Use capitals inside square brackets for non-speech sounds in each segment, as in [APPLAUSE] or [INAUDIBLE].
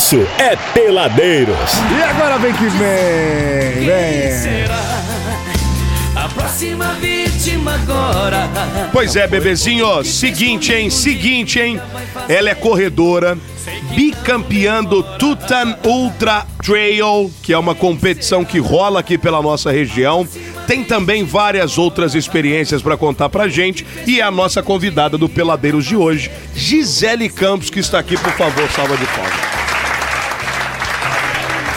isso é Peladeiros. E agora vem que vem, vem. A próxima vítima agora. Pois é, bebezinho, seguinte, hein? Seguinte, hein? Ela é corredora, bicampeã do Tutan Ultra Trail, que é uma competição que rola aqui pela nossa região. Tem também várias outras experiências para contar pra gente e é a nossa convidada do Peladeiros de hoje, Gisele Campos, que está aqui, por favor, salva de palmas.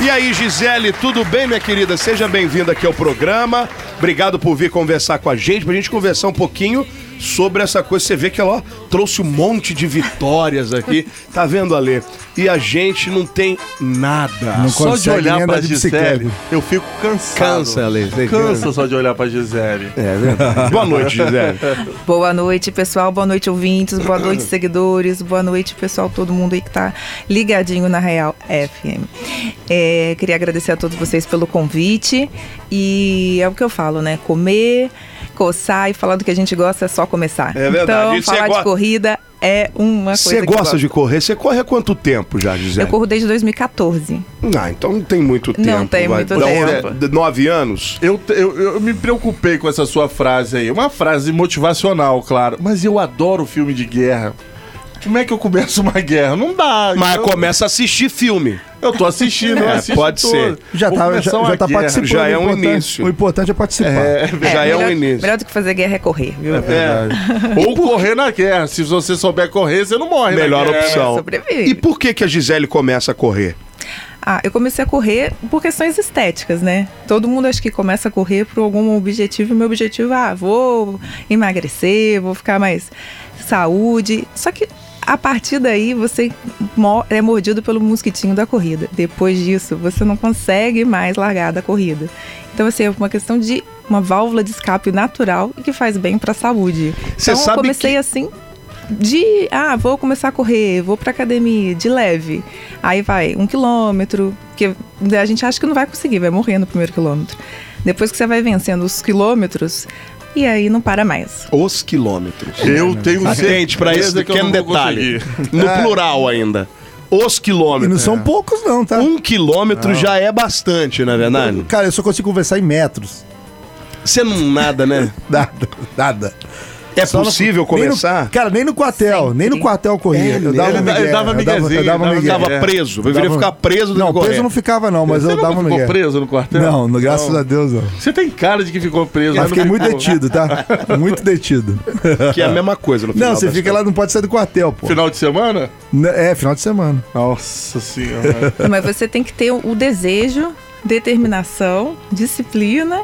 E aí, Gisele, tudo bem, minha querida? Seja bem-vinda aqui ao programa. Obrigado por vir conversar com a gente, pra gente conversar um pouquinho sobre essa coisa. Você vê que ela ó, trouxe um monte de vitórias aqui. Tá vendo, Ale? E a gente não tem nada. Não Só de olhar pra de Gisele, eu fico cansado. Cansa, Ale. Cansa só de olhar pra Gisele. É verdade. Boa noite, Gisele. [LAUGHS] Boa noite, pessoal. Boa noite, ouvintes. Boa noite, seguidores. Boa noite, pessoal, todo mundo aí que tá ligadinho na Real FM. É, queria agradecer a todos vocês pelo convite. E é o que eu falo, né? Comer, coçar e falar do que a gente gosta é só começar. É verdade. Então, E falar go- de corrida é uma coisa Você que eu gosta gosto. de correr? Você corre há quanto tempo já, Gisele? Eu corro desde 2014. Ah, então não tem muito tempo. Não tem muito Dá tempo. uns Nove anos? Eu, eu, eu me preocupei com essa sua frase aí. Uma frase motivacional, claro. Mas eu adoro filme de guerra. Como é que eu começo uma guerra? Não dá. Mas eu, começa a assistir filme. Eu tô assistindo, eu É, assisto pode todo. ser. Já Vou tá, já, já tá participando. Já é o um início. O importante é participar. É, Já é um melhor, início. melhor do que fazer guerra é correr, viu? É. [LAUGHS] Ou correr na guerra. Se você souber correr, você não morre. Melhor opção. sobrevive. E por que que a Gisele começa a correr? Ah, eu comecei a correr por questões estéticas, né? Todo mundo acho que começa a correr por algum objetivo. E meu objetivo, ah, vou emagrecer, vou ficar mais saúde. Só que a partir daí você é mordido pelo mosquitinho da corrida. Depois disso, você não consegue mais largar da corrida. Então, assim, é uma questão de uma válvula de escape natural e que faz bem para a saúde. Você então, sabe eu comecei que- assim de ah, vou começar a correr, vou pra academia de leve. Aí vai um quilômetro, que a gente acha que não vai conseguir, vai morrer no primeiro quilômetro. Depois que você vai vencendo os quilômetros, e aí não para mais. Os quilômetros. Eu tenho Atente pra esse eu pequeno não detalhe. No plural ainda. Os E quilômetros. não são poucos, não, tá? Um quilômetro já é bastante, na verdade? Cara, eu só consigo conversar em metros. Você não nada, né? [LAUGHS] Nada, nada. É Só no- possível nem no- começar? cara, nem no quartel, Sempre. nem no quartel corria. É eu dava migué, Ele dava eu miguezinho, eu dava dava- migué. Ficava preso. Eu Dava- ficar preso do Não, que correr. preso não ficava não, mas Você eu dava ficou migué. preso no quartel? Não, no- graças Não. a Deus não. Você tem cara de que ficou preso. Mas fiquei Não muito ficou. detido, tá? [LAUGHS] Muito detido. Que é a mesma coisa no final Não, você fica lá, não pode sair do quartel, pô. Final de semana? É, final de semana. Nossa senhora. Mas você tem que ter o desejo, determinação, disciplina,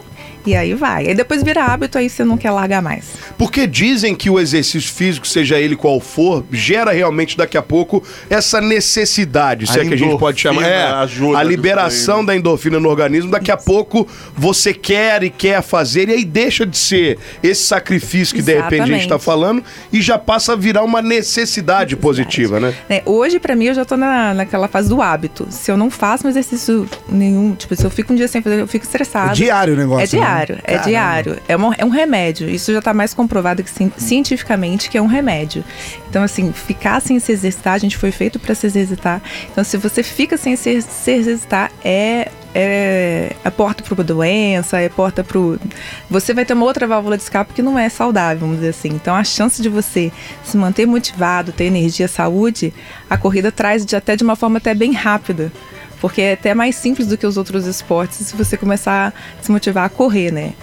e aí vai. Aí depois vira hábito, aí você não quer largar mais. Porque dizem que o exercício físico, seja ele qual for, gera realmente daqui a pouco essa necessidade, se A é que a gente pode chamar. É, ajuda a liberação da endorfina no organismo, daqui a pouco você quer e quer fazer, e aí deixa de ser esse sacrifício que de repente a gente está Exatamente. falando e já passa a virar uma necessidade positiva, né? né? Hoje, pra mim, eu já tô na, naquela fase do hábito. Se eu não faço um exercício nenhum, tipo, se eu fico um dia sem fazer, eu fico estressada. É diário o negócio, É diário, né? É Caramba. diário. É, uma- é um remédio. Isso já tá mais comprovado que, cien- cientificamente que é um remédio. Então, assim, ficar sem se exercitar, a gente foi feito pra se exercitar. Então, se você fica sem se, se exercitar, é. É, é porta para doença, é porta para Você vai ter uma outra válvula de escape que não é saudável, vamos dizer assim. Então, a chance de você se manter motivado, ter energia, saúde, a corrida traz de, até de uma forma até bem rápida. Porque é até mais simples do que os outros esportes se você começar a se motivar a correr, né?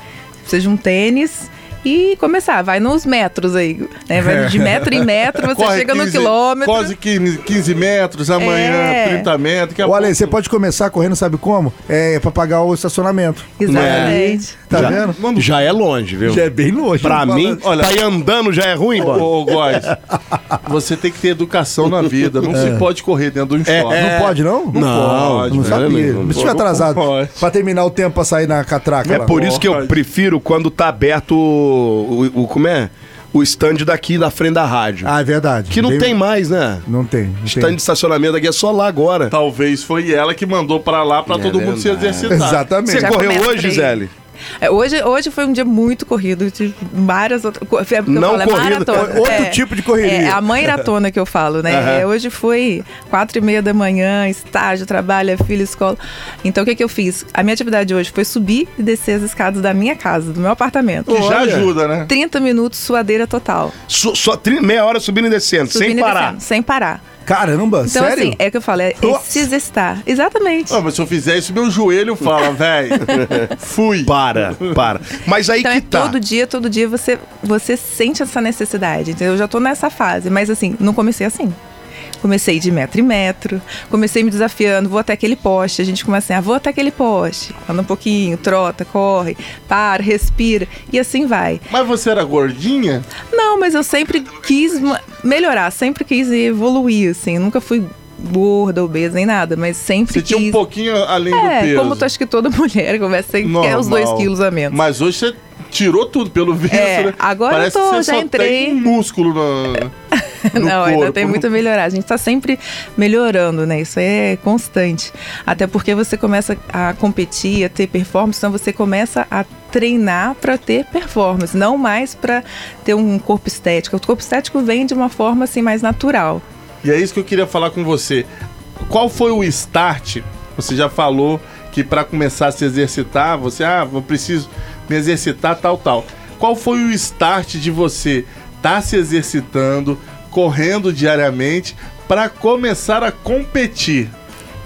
De um tênis e começar. Vai nos metros aí. Né? Vai de metro em metro, você Corre chega no 15 quilômetro. Quase 15, 15 metros, amanhã É. 30 metros. que a Ô, Ale, pouco- você pode começar correndo, sabe como? É pra pagar o estacionamento. Exatamente. Tá já, vendo? Já é longe, viu? Já é bem longe. Pra Não mim, olha- tá aí andando já é ruim, mano. Ô, ô Góis, você tem que ter educação na vida. Não [LAUGHS] se pode correr dentro de um shopping. Não pode, não? Não pode, Eu não sabia. não Mas se pode. tiver atrasado Não pode. pra terminar o tempo pra sair na catraca. É lá. por isso que eu Pode. prefiro quando tá aberto o, o- o- como é? O stand daqui da frente da rádio. Ah, é verdade. que não Bem- tem mais, né? Não tem. Não Stand de estacionamento aqui é só lá agora. Talvez foi ela que mandou pra lá pra É todo mundo se verdade. exercitar. Exatamente. Você Já correu hoje. Gisele? É, hoje, hoje foi um dia muito corrido, de várias outras. é Não falo, é corrido, maratona. outro É, tipo de correria. É a [LAUGHS] maratona que eu falo, né? Aham. É, hoje foi quatro e meia da manhã, estágio, trabalho, é filho, escola. Então o que, que eu fiz? A minha atividade hoje foi subir e descer as escadas da minha casa, do meu apartamento. Que já ajuda, né? 30 minutos, suadeira total. Só, só meia hora subindo e descendo, sem Subindo e parar. descendo, sem parar. Caramba, Então, sério? assim, é o que eu falo, é, é se exercitar. Exatamente. Ah, mas se eu fizer isso, meu joelho fala, véi. [LAUGHS] Fui. Para, para. Mas aí Então que é tá. todo dia, todo dia você, você sente essa necessidade. Entendeu? Eu já tô nessa fase, mas assim, não comecei assim. Comecei de metro em metro, comecei me desafiando, vou até aquele poste. A gente começa assim, ah, vou até aquele poste. Anda um pouquinho, trota, corre, para, respira. E assim vai. Mas você era gordinha? Não, mas eu sempre quis melhorar, sempre quis evoluir, assim. Nunca fui gorda, obesa, nem nada, mas sempre Você quis. tinha um pouquinho além do É, peso. como tu acha que toda [LAUGHS] mulher começa a quer os dois quilos a menos. Mas hoje você tirou tudo pelo visto, É, né? agora Parece eu tô, que você já só entrei. tem músculo no, [LAUGHS] [LAUGHS] Não, ainda corpo. tem muito a melhorar. A gente está sempre melhorando, né? Isso é constante. Até porque você começa a competir, a ter performance, então você começa a treinar para ter performance, não mais para ter um corpo estético. O corpo estético vem de uma forma assim mais natural. E é isso que eu queria falar com você. Qual foi o start? Você já falou que para começar a se exercitar, você, ah, eu preciso me exercitar, tal, tal. Qual foi o start de você estar se exercitando, correndo diariamente, para começar a competir?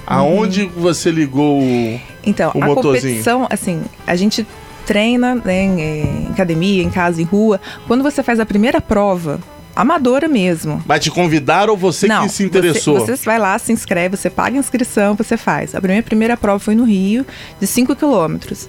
Aonde você ligou o. Então, O a motorzinho. competição, assim, a gente treina né, em, eh, em academia, em casa, em rua. Quando você faz a primeira prova, amadora mesmo, Mas te convidaram ou você Não, que se interessou? Você, você vai lá, se inscreve, você paga a inscrição, você faz. A minha primeira prova foi no Rio, de 5 quilômetros.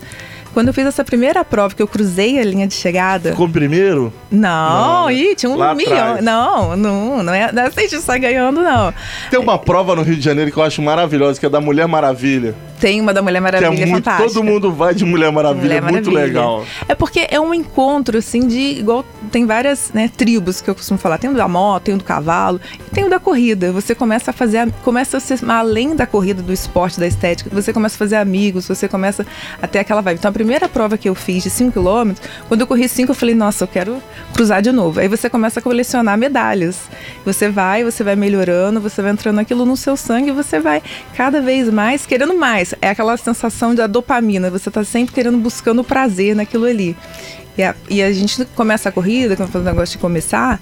Quando eu fiz essa primeira prova, que eu cruzei a linha de chegada. Ficou primeiro? Não, Não, né? ih, tinha um Lá milhão. atrás. Não, não, não é. Não é assim de sair ganhando, não. Tem uma prova no Rio de Janeiro que eu acho maravilhosa, que é da Mulher Maravilha. Tem uma da Mulher Que Maravilha é muito. fantástica. Todo mundo vai de Mulher Maravilha, Mulher é muito Maravilha. legal. É porque é um encontro, assim, de. Igual tem várias né, tribos que eu costumo falar. Tem o da moto, tem o do cavalo, e tem o da corrida. Você começa a fazer. a- Começa a ser além da corrida, do esporte, da estética, você começa a fazer amigos, você começa a ter aquela vibe. Então a primeira prova que eu fiz de 5 km, quando eu corri 5, eu falei, nossa, eu quero cruzar de novo. Aí você começa a colecionar medalhas. Você vai, você vai melhorando, você vai entrando aquilo no seu sangue e você vai cada vez mais querendo mais. É aquela sensação da dopamina, você tá sempre querendo, buscando prazer naquilo ali. E a, e a gente começa a corrida, quando faz o negócio de começar,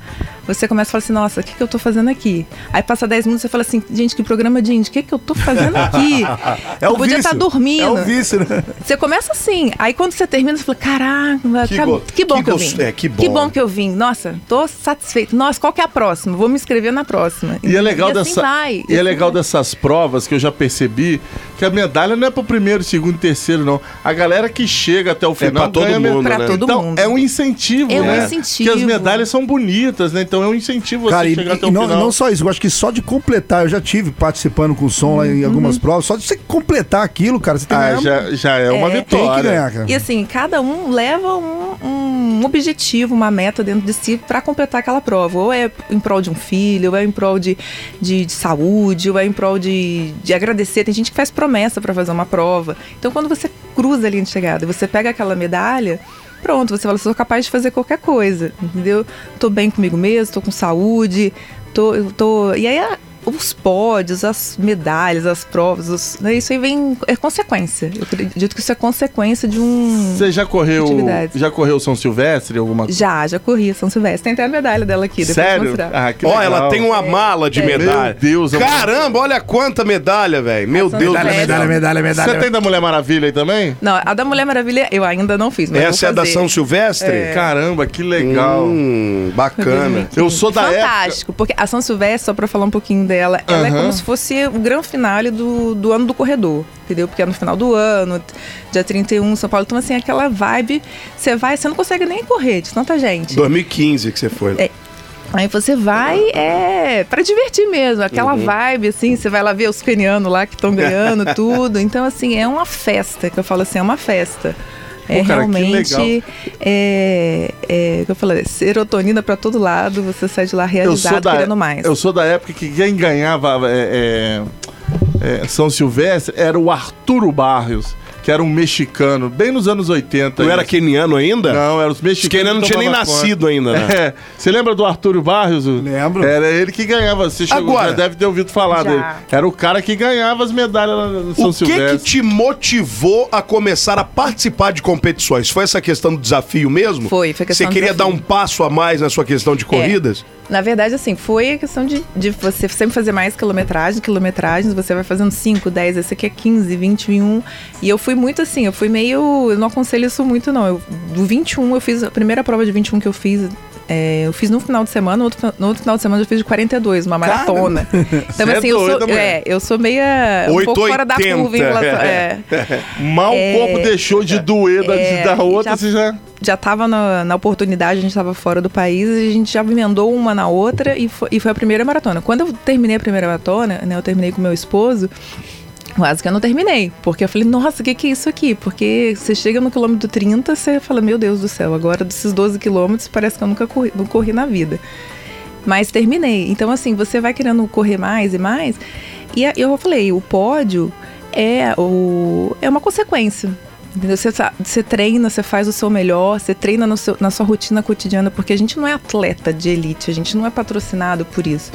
você começa a falar assim, nossa, o que, que eu tô fazendo aqui? Aí passa 10 minutos, você fala assim, gente, que programa de índio, o que, que eu tô fazendo aqui? [LAUGHS] É eu o podia estar dormindo. É o vício, né? Você começa assim, aí quando você termina, você fala, caraca, Que que, que bom que que, eu vim. é, que bom. que eu vim. Nossa, tô satisfeito. Nossa, qual que é a próxima? Vou me inscrever na próxima. E é legal, assim dessa, vai, e é legal dessas provas que eu já percebi que a medalha não é pro primeiro, segundo, terceiro, não. A galera que chega até o final pra todo ganha mundo, né? Pra todo então, mundo. é um incentivo, É um né? incentivo. Porque as medalhas são bonitas, né? Então é um incentivo você Cara, e, chegar até e o não, final. não só isso, eu acho que só de completar, eu já tive participando com som lá em algumas Uhum. provas, só de você completar aquilo, cara, você tem que Ah, ganhar. já, já é uma É. Tem vitória. que ganhar, cara. E assim, cada um leva um, um objetivo, uma meta dentro de si para completar aquela prova. Ou é em prol de um filho, ou é em prol de, de, de saúde, ou é em prol de, de agradecer. Tem gente que faz promessa para fazer uma prova. Então, quando você cruza a linha de chegada e você pega aquela medalha, pronto, você fala, sou capaz de fazer qualquer coisa, entendeu? Tô bem comigo mesmo, tô com saúde, tô, tô... E aí, os pódios, as medalhas, as provas, os- né, isso aí vem... É consequência. Eu acredito que isso é consequência de um... Você já correu, já correu São Silvestre, alguma coisa? Já, já corri São Silvestre. Tem até a medalha dela aqui, Sério? Ah, Ó, ela tem uma mala de medalha. Meu Deus, eu- Caramba, olha quanta medalha, velho. Meu São Deus do medalha, céu. Medalha, medalha, medalha. Você tem da Mulher Maravilha aí também? Não, a da Mulher Maravilha eu ainda não fiz, mas Essa é da. São Silvestre? É. Caramba, que legal. Hum, bacana. Eu sou da época. Fantástico, porque a São Silvestre, só pra falar um pouquinho dela, ela é Aham. como se fosse o grande finale do, do ano do corredor, entendeu? Porque é no final do ano, dia 31, São Paulo. Então, assim, aquela vibe, você vai, você não consegue nem correr de tanta gente. 2015 que você foi. É. Aí você vai, é, pra divertir mesmo, aquela Uhum. vibe, assim, você vai lá ver os kenianos lá que estão ganhando [LAUGHS] tudo. Então, assim, é uma festa, que eu falo assim, é uma festa. É Pô, cara, realmente, é, é, eu falei, serotonina pra todo lado, você sai de lá realizado, da, querendo mais. eu sou da época que quem ganhava é, é, é, São Silvestre era o Arturo Barrios, que que era um mexicano, bem nos anos 80. Não era keniano ainda? Não, era os Os mexicanos. kenianos não que tinha nem tomavam nascido ainda, né? É. Você lembra do Artúrio Barrios? o- Lembro. Era ele que ganhava. Você chegou, Agora- já deve ter ouvido falar Já. dele. Era o cara que ganhava as medalhas lá no São O que que Silvestre. te motivou a começar a participar de competições? Foi essa questão do desafio mesmo? Foi, foi questão Você queria dar um passo a mais na sua questão de corridas? Na verdade, assim, foi a questão de, de você sempre fazer mais quilometragem, quilometragens, você vai fazendo 5, 10, esse aqui é 15, 21. E eu fui muito assim, eu fui meio. Eu não aconselho isso muito, não. Eu, do 21, eu fiz. A primeira prova de 21 que eu fiz. é, eu fiz no final de semana, no outro, no outro final de semana eu fiz de 42, uma maratona. [LAUGHS] Então, Cê é assim, eu doida, sou, é, eu sou meia. um pouco fora da 880. curva em relação. [LAUGHS] É, Mal É, o corpo deixou de doer da, é, da outra, já- você já. já estava na, na oportunidade, a gente estava fora do país a gente já emendou uma na outra e foi, e foi a primeira maratona. Quando eu terminei a primeira maratona, né, eu terminei com meu esposo, quase que eu não terminei, porque eu falei, nossa, o que, que é isso aqui? Porque você chega no quilômetro 30, você fala, meu Deus do céu, agora desses 12 quilômetros parece que eu nunca corri, não corri na vida. Mas terminei. Então, assim, você vai querendo correr mais e mais. E eu falei, o pódio é, o, é uma consequência. Você, você treina, você faz o seu melhor, você treina seu- na sua rotina cotidiana, porque a gente não é atleta de elite, a gente não é patrocinado por isso.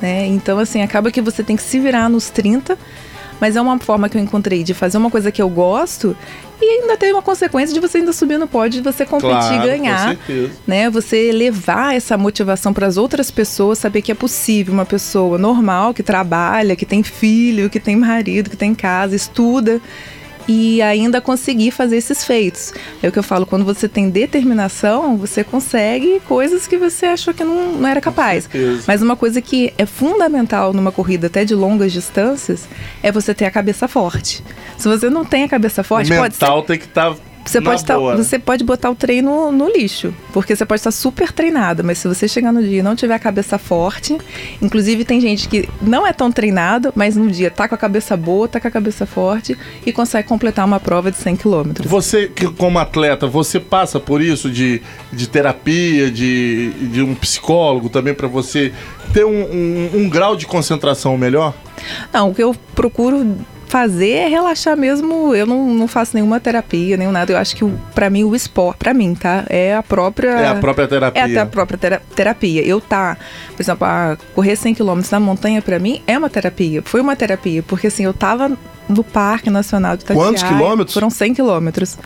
Né? Então, assim, acaba que você tem que se virar nos 30, mas é uma forma que eu encontrei de fazer uma coisa que eu gosto e ainda tem uma consequência de você ainda subir no pódio, de você competir Claro, e ganhar Com certeza. né? Você levar essa motivação para as outras pessoas, saber que é possível uma pessoa normal que trabalha, que tem filho, que tem marido, que tem casa, estuda e ainda conseguir fazer esses feitos. É o que eu falo, quando você tem determinação, você consegue coisas que você achou que não, não era capaz. Mas uma coisa que é fundamental numa corrida até de longas distâncias é você ter a cabeça forte. Se você não tem a cabeça O forte, pode ser mental tem que estar. Você pode, tá, você pode botar o treino no lixo, porque você pode estar super treinado, mas se você chegar no dia e não tiver a cabeça forte, inclusive tem gente que não é tão treinado, mas no dia tá com a cabeça boa, tá com a cabeça forte e consegue completar uma prova de 100 quilômetros. Você, como atleta, você passa por isso de, de terapia, de, de um psicólogo também para você ter um, um- um grau de concentração melhor? Não, o que eu procuro fazer é relaxar mesmo. Eu não, não faço nenhuma terapia, nenhum nada. Eu acho que pra mim o esporte, pra mim, tá? É a própria. É a própria terapia. É até a própria tera- terapia. Eu tá, por exemplo, a correr 100 km na montanha pra mim é uma terapia. Foi uma terapia, porque assim, eu tava no Parque Nacional de Itatiaia. Quantos quilômetros? Foram 100 quilômetros.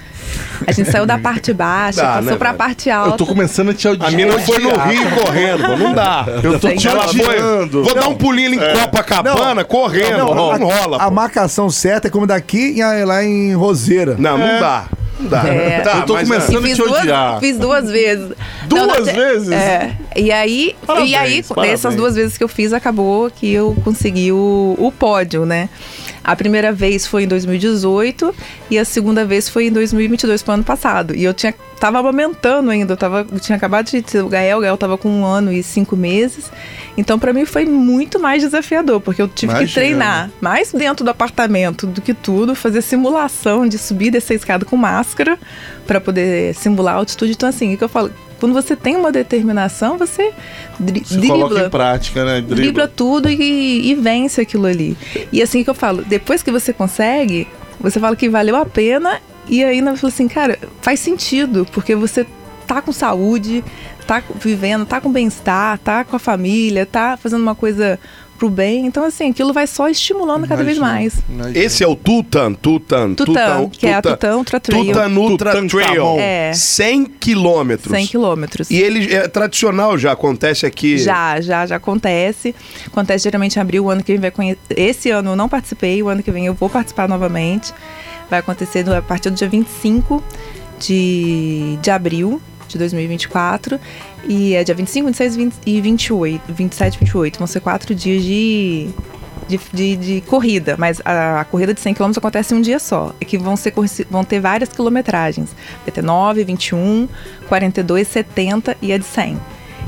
A gente saiu da [LAUGHS] parte baixa, Dá, passou né, pra velho? parte Eu alta. tô começando a te A odiar. mina foi no Rio correndo, não dá. Eu tô te odiando. Vou dar um pulinho ali em Copacabana, correndo. Não, a, rola. a pô. marcação certa é como daqui e lá em Roseira. Não, não dá. Não dá. É. [LAUGHS] Tá, Eu tô mas, começando- E a fiz te duas, odiar. fiz duas vezes. Duas te- vezes? É. E aí, Parabéns, e aí parabéns. dessas duas vezes que eu fiz, acabou que eu consegui o, o pódio, né? A primeira vez foi em 2018 e a segunda vez foi em 2022, pro ano passado. E eu tinha tava amamentando ainda, eu, tava, eu tinha acabado de ter o Gael, o Gael tava com um ano e cinco meses. Então, pra mim, foi muito mais desafiador, porque eu tive Imagina. que treinar mais dentro do apartamento do que tudo, fazer simulação de subir e descer a escada com máscara para poder simular a altitude. Então, assim, o que eu falo, quando você tem uma determinação, você, dri Você coloca em dribla, prática, né? dribla tudo e, e vence aquilo ali. E assim que eu falo, depois que você consegue, você fala que valeu a pena e ainda fala assim, cara, faz sentido, porque você tá com saúde, tá vivendo, tá com bem-estar, tá com a família, tá fazendo uma coisa pro bem. Então, assim, aquilo vai só estimulando cada vez mais. Esse é o Tutan, Tutan, Tutan, que é a Tutan Ultra Trail. Tutan Ultra Tutankhamon. Trail. É. 100 quilômetros. 100 quilômetros. E ele é tradicional, já acontece aqui. Já, já, já acontece. Acontece geralmente em abril, o ano que vem vai conhecer. Esse ano eu não participei, o ano que vem eu vou participar novamente. Vai acontecer a partir do dia 25 de, de abril de 2024. E é dia 25, 26 20 e 28. 27 e 28. Vão ser quatro dias de. De, de, de corrida, mas a, a corrida de 100 km acontece em um dia só. É que vão, ser, vão ter várias quilometragens. Vai ter 9, 21, 42, 70 e a de 100.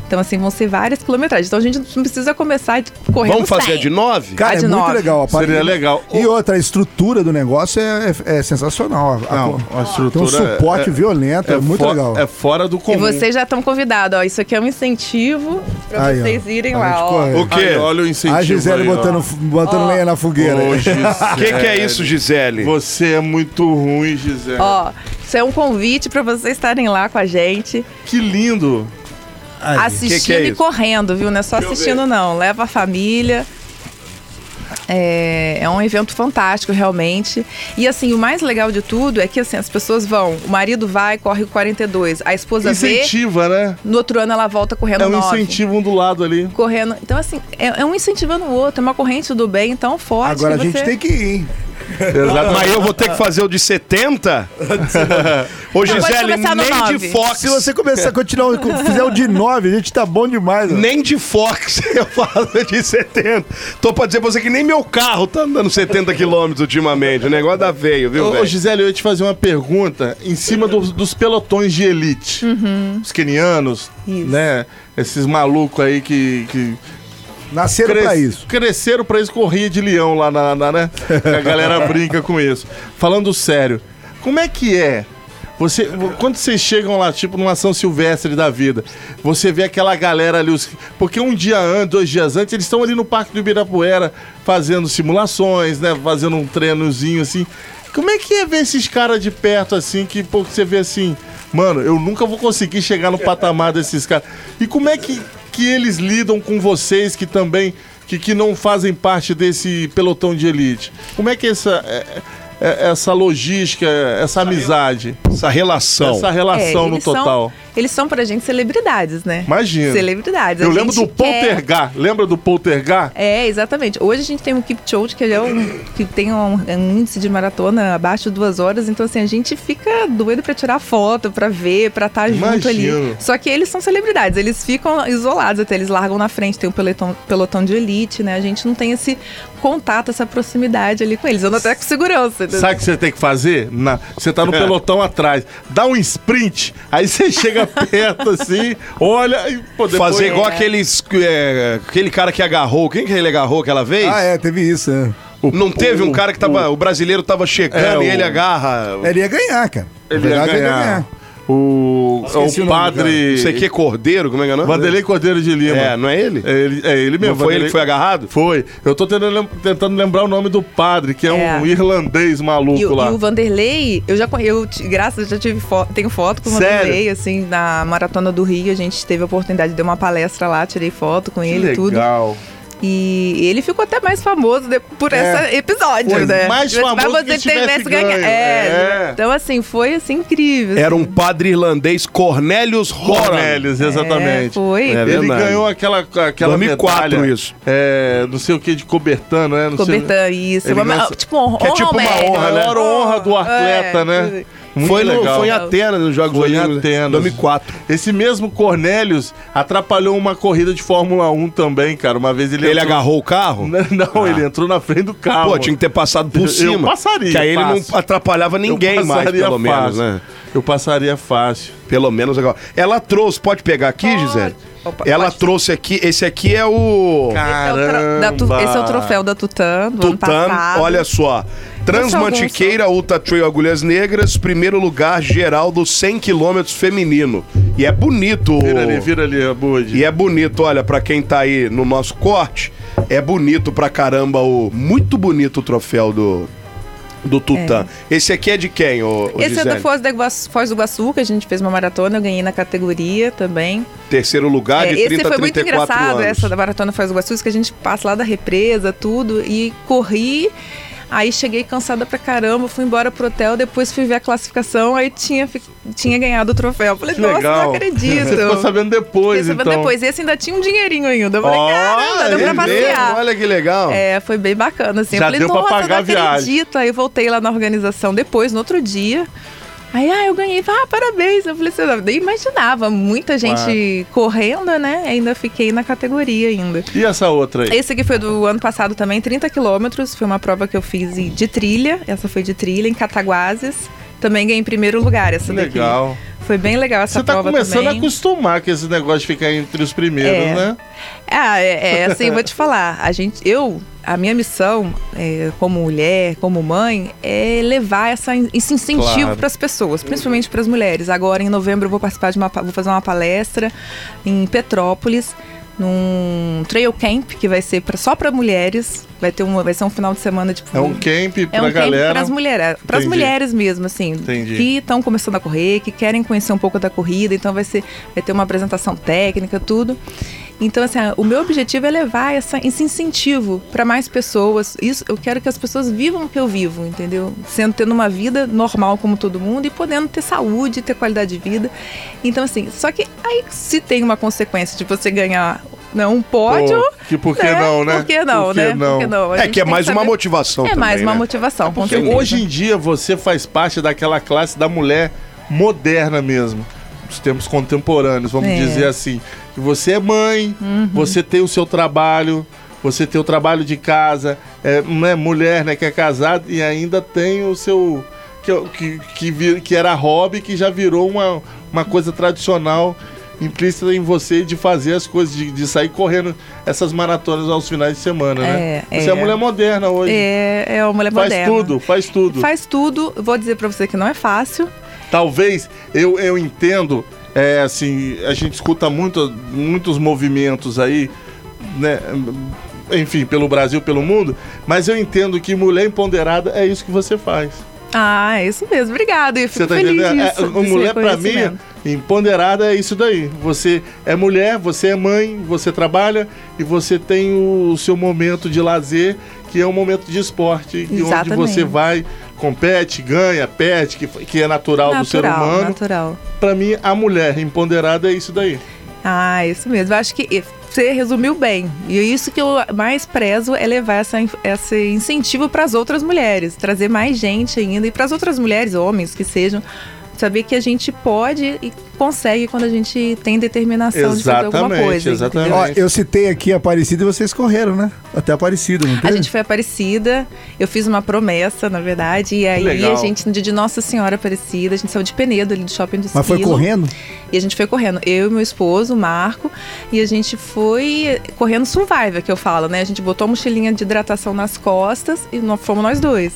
Então, assim, vão ser várias quilometragens. Então, a gente não precisa começar correndo Vamos fazer 100. de nove? Cara, é de muito nove. legal. a Seria legal. E outra, a estrutura do negócio é, é- é sensacional. A- a- Não, a tem estrutura um suporte é- violento, é, muito legal. É fora do E comum. vocês já estão convidados, ó. Isso aqui é um incentivo pra Aí, ó, vocês irem lá, ó. O quê? Aí, olha o incentivo A Gisele aí, botando, botando lenha na fogueira. O [LAUGHS] que, que é isso, Gisele? Você é muito ruim, Gisele. Ó, isso é um convite pra vocês estarem lá com a gente, Que lindo. Aí. assistindo que que é e correndo, viu? Não é só assistindo, não. Leva a família. É, é um evento fantástico, realmente. E assim, o mais legal de tudo é que assim, as pessoas vão, o marido vai, corre o 42, a esposa vê, Incentiva, né? no outro ano ela volta correndo É um 9. incentivo um do lado ali. Correndo. Então, assim, é, é um incentivando o outro, é uma corrente do bem tão forte. Agora a gente você- tem que ir, hein? [LAUGHS] Mas eu vou ter que fazer o de 70? [LAUGHS] Ô, Gisele, nem de. Fox. Se você começar a continuar, [LAUGHS] fizer o de 9, a gente tá bom demais. ó. Nem de Fox eu falo de 70. Tô pra dizer pra você que nem meu carro tá andando 70 km ultimamente. O negócio da veio, viu, Ô, velho? Gisele, eu ia te fazer uma pergunta em cima dos, dos pelotões de elite. Os kenianos, Isso. né? Esses malucos aí que, que Nasceram cres- pra isso. cresceram pra isso corria de leão lá na, na- né? A galera [LAUGHS] brinca com isso. Falando sério, como é que é? Você, quando vocês chegam lá, tipo numa São Silvestre da vida, você vê aquela galera ali, os- porque um dia antes, dois dias antes, eles estão ali no Parque do Ibirapuera fazendo simulações, né? Fazendo um treinozinho assim. Como é que é ver esses caras de perto assim, que pô, você vê assim, mano, eu nunca vou conseguir chegar no patamar desses caras. E como é que, que eles lidam com vocês que também, que, que não fazem parte desse pelotão de elite? Como é que essa, é- essa logística, essa amizade, Essa relação. essa É, relação no eles são- total? eles são pra gente celebridades, né? Imagina. Celebridades. Eu A lembro do quer- Poltergar. Lembra do Poltergar? É, exatamente. Hoje a gente tem o Kipchoge, que ele é um, que tem um, um índice de maratona abaixo de duas horas, então assim, a gente fica doido pra tirar foto, pra ver, pra estar junto ali. Imagino. Só que eles são celebridades, eles ficam isolados até, eles largam na frente, tem um pelotão, pelotão de elite, né? A gente não tem esse contato, essa proximidade ali com eles. Eu ando até com segurança. entendeu? Sabe o que você tem que fazer? Na- você tá no [LAUGHS] pelotão atrás. Dá um sprint, aí você [LAUGHS] chega perto assim, olha e pô, depois- Fazer igual É. aqueles. é, aquele cara que agarrou. Quem que ele agarrou aquela vez? Ah, é, teve isso. é. Não teve um o- cara que tava. O, brasileiro tava chegando É, e o- ele agarra. Ele ia ganhar, cara. Ele ia verdade, ganhar. O, Esqueci o o padre. Isso aqui é Cordeiro, como é que é o nome? Vanderlei Cordeiro de Lima. É, não é ele? É ele, é ele mesmo. Não foi ele que foi agarrado? Foi. Eu tô tentando, lem- tentando lembrar o nome do padre, que é, É. um irlandês maluco E, o- lá. e o Vanderlei, eu já eu graças já tive foto, tenho foto com o Sério? Vanderlei, assim, na maratona do Rio, a gente teve a oportunidade de dar uma palestra lá, tirei foto com Que ele e tudo. legal. E ele ficou até mais famoso de- por esse episódio, Foi né? mais Mas famoso você que se tivesse ganha- ganho. É, É. Então, assim, foi assim incrível. Era assim. um padre irlandês, Cornelius Horan. Cornelius, exatamente. É, foi. É Ele verdade. ganhou aquela, aquela 2004 medalha, isso. É, não sei o que, de cobertano, né? Não sei- Cobertão, isso. Uma- tipo, honra, que é tipo uma honra, A né? maior honra do atleta, É, né? Muito Foi, no, legal. foi em Atenas, nos Jogos Foi em. Atenas. 2004. Esse mesmo Cornelius atrapalhou uma corrida de Fórmula 1 também, cara. Uma vez ele Ele entrou- agarrou o carro? [LAUGHS] Não, ele entrou na frente do carro. Pô, tinha que ter passado por Eu cima. passaria, Que aí ele fácil. não atrapalhava Eu ninguém mais, pelo menos, fácil. né? Eu passaria fácil. Pelo menos agora. Ela trouxe, pode pegar aqui, Pode. Gisele? Opa, Ela pode. trouxe aqui, esse aqui é o Esse é, o tro- da Tu- Caramba. esse é o troféu da Tutã do ano Tutan, passado. olha só. Transmantiqueira Ultra Trail Agulhas Negras, primeiro lugar geral dos 100 quilômetros feminino. E é bonito. Vira ali, vira ali, Bud. E é bonito, olha, pra quem tá aí no nosso corte, é bonito pra caramba o muito bonito o troféu do do Tutã. Esse aqui é de quem, ô, ô Esse é Gisele? da Foz, da Iguaçu, Foz do Iguaçu, que a gente fez uma maratona, eu ganhei na categoria também. Terceiro lugar É, de 30 esse a foi muito 34 engraçado, anos. essa da maratona Foz do Iguaçu, isso que a gente passa lá da represa, tudo, e corri. Aí cheguei cansada pra caramba, fui embora pro hotel, depois fui ver a classificação, aí tinha, tinha ganhado o troféu. Falei, Que nossa, legal. não acredito. [LAUGHS] Você ficou sabendo depois, Fiquei sabendo então. depois. Esse ainda tinha um dinheirinho ainda. Eu falei, Ó, caramba, deu pra mesmo? passear. Olha que legal. É, foi bem bacana, assim. Já eu falei, deu pra nossa, pagar não a viagem." acredito. Aí voltei lá na organização depois, no outro dia. Aí, ah, eu ganhei. Ah, parabéns. Eu falei, assim, eu nem imaginava. Muita gente correndo, né? Ainda fiquei na categoria ainda. E essa outra aí? Esse aqui foi do ano passado também, 30 quilômetros. Foi uma prova que eu fiz de trilha. Essa foi de trilha, em Cataguases. também ganhei em primeiro lugar essa daqui. Legal. Foi bem legal essa Você tá prova começando também. a acostumar com esse negócio de ficar entre os primeiros, É. né? Ah, é, é assim, vou te falar. A gente, eu, a minha missão é, como mulher, como mãe, é levar essa, esse incentivo Claro. para as pessoas, principalmente para as mulheres. Agora, em novembro, eu vou participar de uma, vou fazer uma palestra em Petrópolis, num trail camp que vai ser pra, só para mulheres. Vai ter uma, vai ser um final de semana tipo É um camp pra é um galera. para as mulheres, para as Entendi. mulheres mesmo, assim, Entendi. que estão começando a correr, que querem conhecer um pouco da corrida, então vai ser, vai ter uma apresentação técnica, tudo. Então, assim, o meu objetivo é levar essa, esse incentivo para mais pessoas. Isso, eu quero que as pessoas vivam o que eu vivo, entendeu? Sendo tendo uma vida normal como todo mundo e podendo ter saúde, ter qualidade de vida. Então, assim, só que aí se tem uma consequência de você ganhar né, um pódio, Pô, que por que não, né? Por que não, Por que né? não? Por que não? É que é mais uma saber- motivação É também, mais uma né? motivação, com Porque hoje em dia você faz parte daquela classe da mulher moderna mesmo. Dos tempos contemporâneos, vamos É. dizer assim. Que você é mãe, Uhum. você tem o seu trabalho, você tem o trabalho de casa, é né, mulher né, que é casada e ainda tem o seu. Que, que, que, que era hobby, que já virou uma, uma coisa tradicional implícita em você de fazer as coisas, de, de sair correndo essas maratonas aos finais de semana, né? É, Você é é. mulher moderna hoje. É, é uma mulher Faz moderna. tudo, faz tudo. Faz tudo. Vou dizer pra você que não é fácil. Talvez eu, eu entendo, é assim, a gente escuta muito, muitos movimentos aí, né? Enfim, pelo Brasil, pelo mundo, mas eu entendo que mulher empoderada é isso que você faz. Ah, é isso mesmo. Obrigada. Eu fico Você tá feliz entendendo? É, disso. desse mulher, pra mim. Empoderada é isso daí. Você é mulher, você é mãe, você trabalha e você tem o seu momento de lazer, que é um momento de esporte, onde você vai, compete, ganha, perde, que, que é natural, do ser Natural, humano. natural. Pra mim, a mulher empoderada é isso daí. Ah, isso mesmo. Eu acho que você resumiu bem. E é isso que eu mais prezo é levar essa, esse incentivo para as outras mulheres, trazer mais gente ainda e para as outras mulheres, homens que sejam, saber que a gente pode e consegue quando a gente tem determinação de fazer alguma Exatamente, coisa. exatamente. Ó, eu citei aqui Aparecida e vocês correram, né? Até Aparecida, não A teve? gente foi Aparecida, eu fiz uma promessa, na verdade, e aí legal. a gente, no dia de Nossa Senhora Aparecida, a gente saiu de Penedo, ali do shopping do Mas foi correndo? E a gente foi correndo, eu e meu esposo, o Marco, e a gente foi correndo survivor, que eu falo, né? A gente botou a mochilinha de hidratação nas costas e nós, fomos nós dois.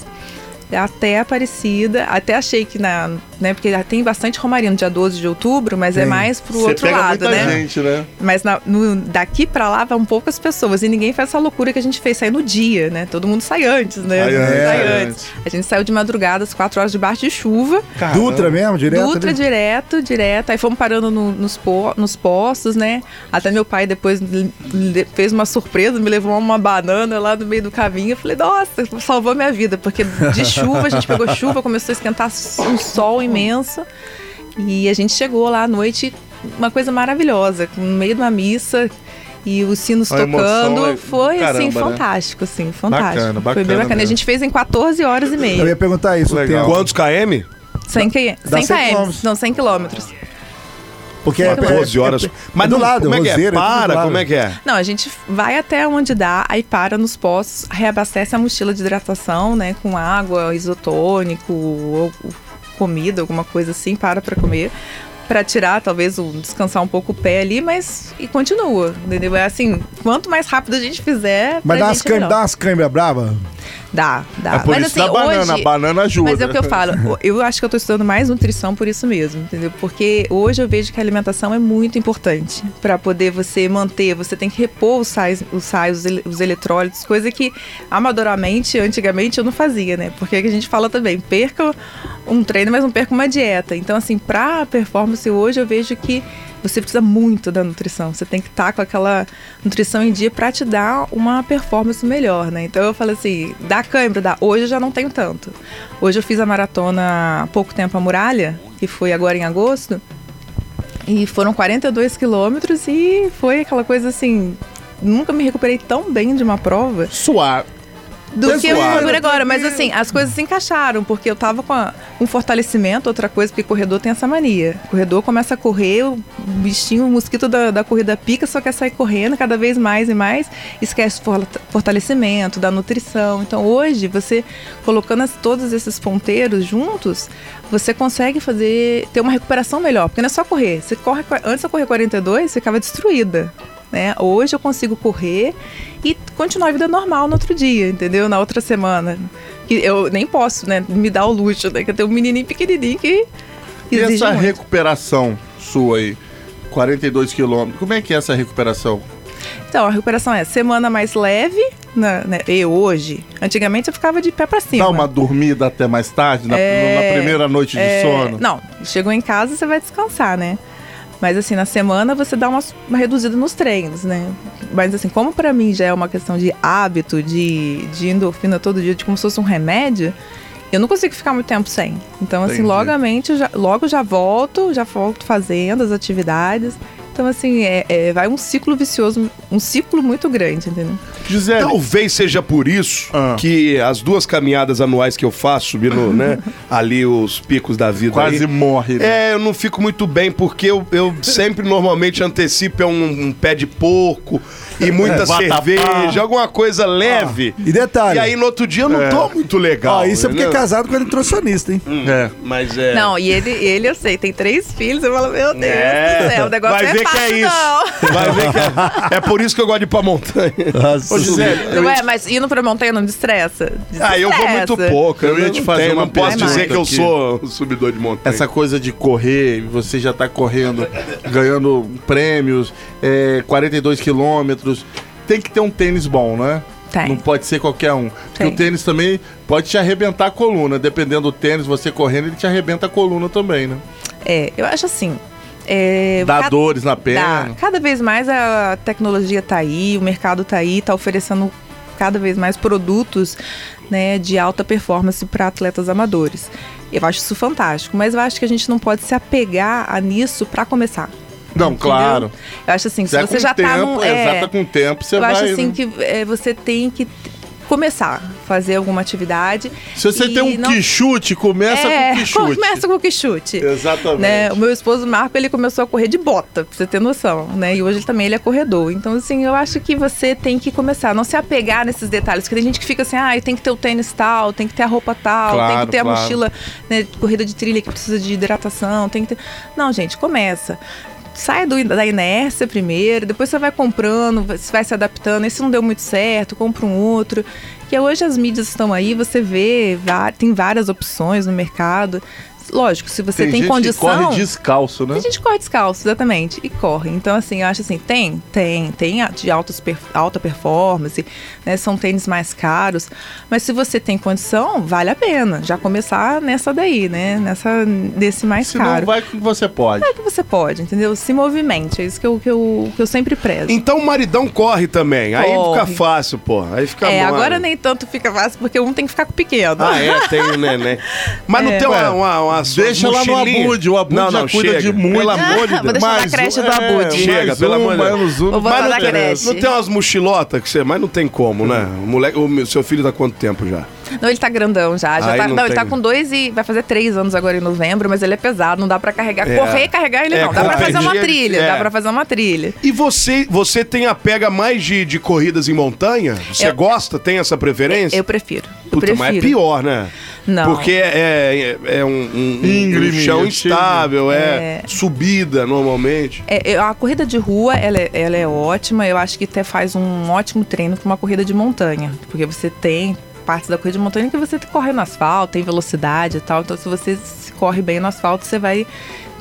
Até Aparecida, até achei que na. Né, porque já tem bastante Romaria no dia 12 de outubro, mas é mais pro Você outro pega lado, muita né? gente, né? Mas na- no- daqui pra lá vão poucas pessoas e ninguém faz essa loucura que a gente fez sair no dia, né? Todo mundo sai antes, né? Sai antes, Sai antes. A gente saiu de madrugada, às 4 horas debaixo de chuva. Caramba. Dutra mesmo, direto? Dutra ali? direto, direto. Aí fomos parando no- nos, po- nos postos, né? Até meu pai depois fez uma surpresa, me levou uma banana lá no meio do caminho. Eu falei, nossa, salvou minha vida, porque de [LAUGHS] chuva, a gente pegou chuva, começou a esquentar um sol imenso. E a gente chegou lá à noite, uma coisa maravilhosa, no meio de uma missa. E os sinos emoção, tocando, né? foi Caramba, assim, né? fantástico, assim, fantástico. Bacana, foi bem bacana bacana. E a mesmo. gente fez em 14 horas e Eu meia. ia perguntar isso. Legal. tempo. Quantos KM? 100, que- Dá 100 100 km. Não, 100 quilômetros. Porque é, 12 horas. Mas do lado, como é que é? Do Para, como é que é? Não, a gente vai até onde dá, aí para nos postos, reabastece a mochila de hidratação, né? Com água, isotônico, comida, alguma coisa assim, para pra comer. Pra tirar, talvez, um, descansar um pouco o pé ali, mas e continua, entendeu? É assim, quanto mais rápido a gente fizer, Mas dá gente umas, é dá umas câimbras bravas? Dá, dá. É por mas isso assim, da banana, hoje... a banana ajuda. Mas é o que eu falo, eu acho que eu tô estudando mais nutrição por isso mesmo, entendeu? Porque hoje eu vejo que a alimentação é muito importante para poder você manter, você tem que repor os sais, os, sais os, ele- os eletrólitos, coisa que amadoramente, antigamente eu não fazia, né? Porque a gente fala também, perca um treino, mas não perca uma dieta. Então assim, para performance hoje eu vejo que você precisa muito da nutrição. Você tem que estar com aquela nutrição em dia para te dar uma performance melhor, né? Então eu falo assim, dá câimbra, dá. Hoje eu já não tenho tanto. Hoje eu fiz a maratona há pouco tempo a muralha, que foi agora em agosto. E foram 42 quilômetros e foi aquela coisa assim. Nunca me recuperei tão bem de uma prova. Suar. Do que o Suave. Gregório. Mas assim, as coisas se encaixaram, porque eu tava com a- um fortalecimento, outra coisa, porque corredor tem essa mania. O corredor começa a correr, o bichinho, o mosquito da, da corrida pica, só quer sair correndo cada vez mais e mais, esquece fortalecimento, da nutrição. Então hoje, você colocando as- todos esses ponteiros juntos, você consegue fazer, ter uma recuperação melhor, porque não é só correr. Você corre, antes eu correr 42, ficava destruída. Né? Hoje eu consigo correr e continuar a vida normal no outro dia, entendeu? Na outra semana. Que eu nem posso, né? Me dar o luxo, né? Que eu tenho um menininho pequenininho que E essa muito. recuperação sua aí? 42 quilômetros. Como é que é essa recuperação? Então, a recuperação é semana mais leve, na, né? E hoje. Antigamente eu ficava de pé pra cima. Dá uma dormida até mais tarde, na, É, na primeira noite de É, sono? Não, chegou em casa você vai descansar, né? Mas assim, na semana você dá uma, uma reduzida nos treinos, né? Mas assim, como pra mim já é uma questão de hábito, de, de endorfina todo dia, de como se fosse um remédio, eu não consigo ficar muito tempo sem. Então, assim, Entendi. logamente, já, logo já volto, já volto fazendo as atividades. Então, assim, é, é- vai um ciclo vicioso, um ciclo muito grande, entendeu? Gisele, Talvez seja por isso Ah. que as duas caminhadas anuais que eu faço, subindo, né, [LAUGHS] ali os picos da vida quase aí, morre. né? É, eu não fico muito bem, porque eu, eu [LAUGHS] sempre normalmente antecipo é um, um pé de porco e muita Vatapá. cerveja, alguma coisa leve. E detalhe. E aí no outro dia eu não tô muito legal. Ó, isso é porque é casado com eletrocionista, hein? É. Mas é. Não, e ele, ele, eu sei, tem três filhos, eu falo, meu Deus É, do céu, o negócio vai não ver é que é isso. não. Vai ver que é, é por isso que eu gosto de ir pra montanha. [LAUGHS] Ô, Gisele, eu Não ia é, mas indo pra montanha não destressa? Ah, eu vou muito pouco. Eu ia não te fazer tenho, uma Não posso dizer que eu aqui. sou um subidor de montanha. Essa coisa de correr, você já tá correndo, ganhando prêmios, é, 42 quilômetros. Tem que ter um tênis bom, né? Tem. Não pode ser qualquer um. Porque Tem. o tênis também pode te arrebentar a coluna. Dependendo do tênis, você correndo, ele te arrebenta a coluna também, né? É, eu acho assim. É, Dá ca- dores na dá. perna. Cada vez mais a tecnologia tá aí, o mercado tá aí, tá oferecendo cada vez mais produtos né, de alta performance para atletas amadores. Eu acho isso fantástico, mas eu acho que a gente não pode se apegar a nisso para começar. Não, entendeu? claro. Eu acho assim, se Se é você já tempo, tá num. é, é, exata com o tempo, você eu vai. acho assim né? que é, você tem que começar fazer alguma atividade. Se você tem um não- quichute, começa é, com quichute. Começa com o quichute. Exatamente. Né? O meu esposo Marco, ele começou a correr de bota, pra você ter noção, né? E hoje ele também ele é corredor. Então, assim, eu acho que você tem que começar, não se apegar nesses detalhes, porque tem gente que fica assim, ah, tem que ter o tênis tal, tem que ter a roupa tal, tem Claro, que ter a claro. mochila, né, corrida de trilha que precisa de hidratação, tem que ter... Não, gente, começa. Sai do, da inércia primeiro, depois você vai comprando, você vai se adaptando. Esse não deu muito certo, compra um outro. Que hoje as mídias estão aí, você vê, tem várias opções no mercado. Lógico, se você tem, gente condição. que corre descalço, né? A gente corre descalço, exatamente, e corre. Então, assim, eu acho assim, tem, tem, tem de altas per- alta performance, né? São tênis mais caros, mas se você tem condição, vale a pena já começar nessa daí, né? Nessa, desse mais Se caro. não, vai que você pode. É que você pode, entendeu? Se movimente, é isso que eu, que eu, que eu sempre prezo. Então o maridão corre também. Aí Corre. fica fácil, pô. Aí fica é, mole. agora nem tanto fica fácil, porque um tem que ficar com o pequeno. Ah, é, tem o neném. [LAUGHS] Mas não É. tem uma, uma, Deixa lá no? Abude, o Abude não, já não, cuida chega. de muito. Pelo amor de Vou Deus. deixar na creche um- do Abude. Chega, mais pelo amor de Deus. Vou botar Mas na não, tem, creche. não tem umas mochilotas que você. Mas não tem como, né? O moleque, o seu filho tá quanto tempo já? Não, ele tá grandão já. já Aí tá, não não, ele tá com dois e vai fazer três anos agora em novembro, mas ele é pesado, não dá pra carregar. É. Correr e carregar ele É, não. Dá pra fazer uma trilha, é. dá pra fazer uma trilha. E você, você tem a pega mais de, de corridas em montanha? Você Eu- gosta? Tem essa preferência? Eu prefiro. Puta, prefiro. mas é pior, né? Não. Porque é, é, é um, um- um- um chão instável, é, É. subida normalmente. É, a corrida de rua, ela é, ela é ótima. Eu acho que até faz um ótimo treino para uma corrida de montanha. Porque você tem partes da corrida de montanha que você corre no asfalto, tem velocidade e tal. Então, se você corre bem no asfalto, você vai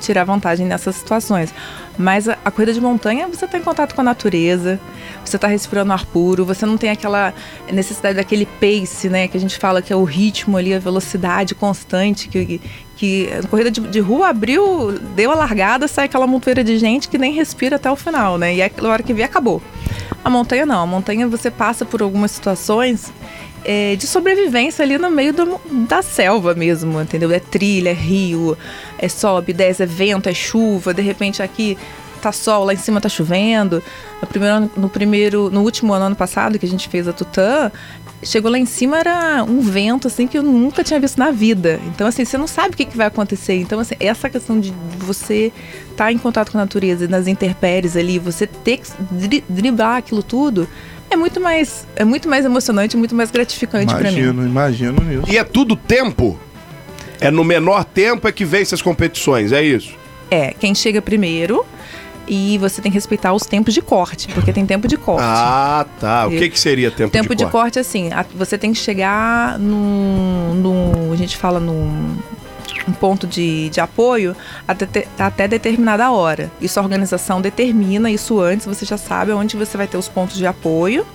tirar vantagem nessas situações. Mas a, a corrida de montanha, você está em contato com a natureza, você está respirando ar puro, você não tem aquela necessidade daquele pace, né? Que a gente fala que é o ritmo ali, a velocidade constante que, que a corrida de, de rua abriu, deu a largada, sai aquela montoeira de gente que nem respira até o final, né? E aí, na hora que vê, acabou. A montanha não, a montanha você passa por algumas situações é, de sobrevivência ali no meio do- da selva mesmo, entendeu? É trilha, é rio, é sobe, desce, é vento, é chuva, de repente aqui tá sol, lá em cima tá chovendo. No primeiro, no primeiro, no último ano, ano passado, que a gente fez a Tutã, chegou lá em cima, era um vento, assim, que eu nunca tinha visto na vida. Então, assim, você não sabe o que, que vai acontecer. Então, assim, essa questão de você estar tá em contato com a natureza, nas intempéries ali, você ter que dri driblar aquilo tudo, é muito mais, é muito mais emocionante, muito mais gratificante para mim. Imagino, imagino nisso. E é tudo tempo? É no menor tempo é que vence as competições, é isso? É, quem chega primeiro e você tem que respeitar os tempos de corte, porque tem tempo de corte. Ah, tá. O que, que seria tempo, tempo de, de corte? corte, assim, a- você tem que chegar num, num- a gente fala num um ponto de, de apoio até, até determinada hora. Isso a organização determina isso antes, você já sabe onde você vai ter os pontos de apoio,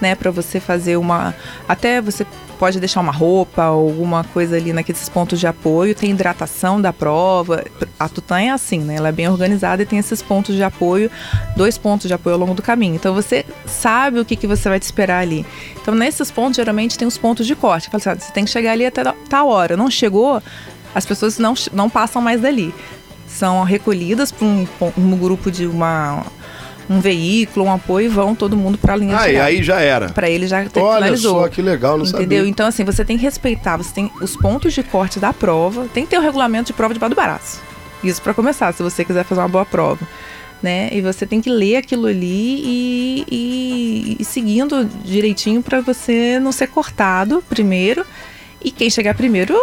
né, para você fazer uma até você pode deixar uma roupa, alguma coisa ali naqueles pontos de apoio, tem hidratação da prova. A Tutã é assim, né? Ela é bem organizada e tem esses pontos de apoio, dois pontos de apoio ao longo do caminho. Então você sabe o que, que você vai te esperar ali. Então nesses pontos geralmente tem os pontos de corte. Assim, ah, você tem que chegar ali até tal hora. Não chegou, as pessoas não, não passam mais dali. São recolhidas para um, um grupo de uma um veículo, um apoio e vão todo mundo para a linha de Ah, e chegada. aí já era. Para ele já ter Olha finalizou. só que legal, não Entendeu? sabia. Então, assim, você tem que respeitar, você tem os pontos de corte da prova, tem que ter o regulamento de prova debaixo do braço. Isso para começar, se você quiser fazer uma boa prova. Né? E você tem que ler aquilo ali e, e, e seguindo direitinho para você não ser cortado primeiro. E quem chegar primeiro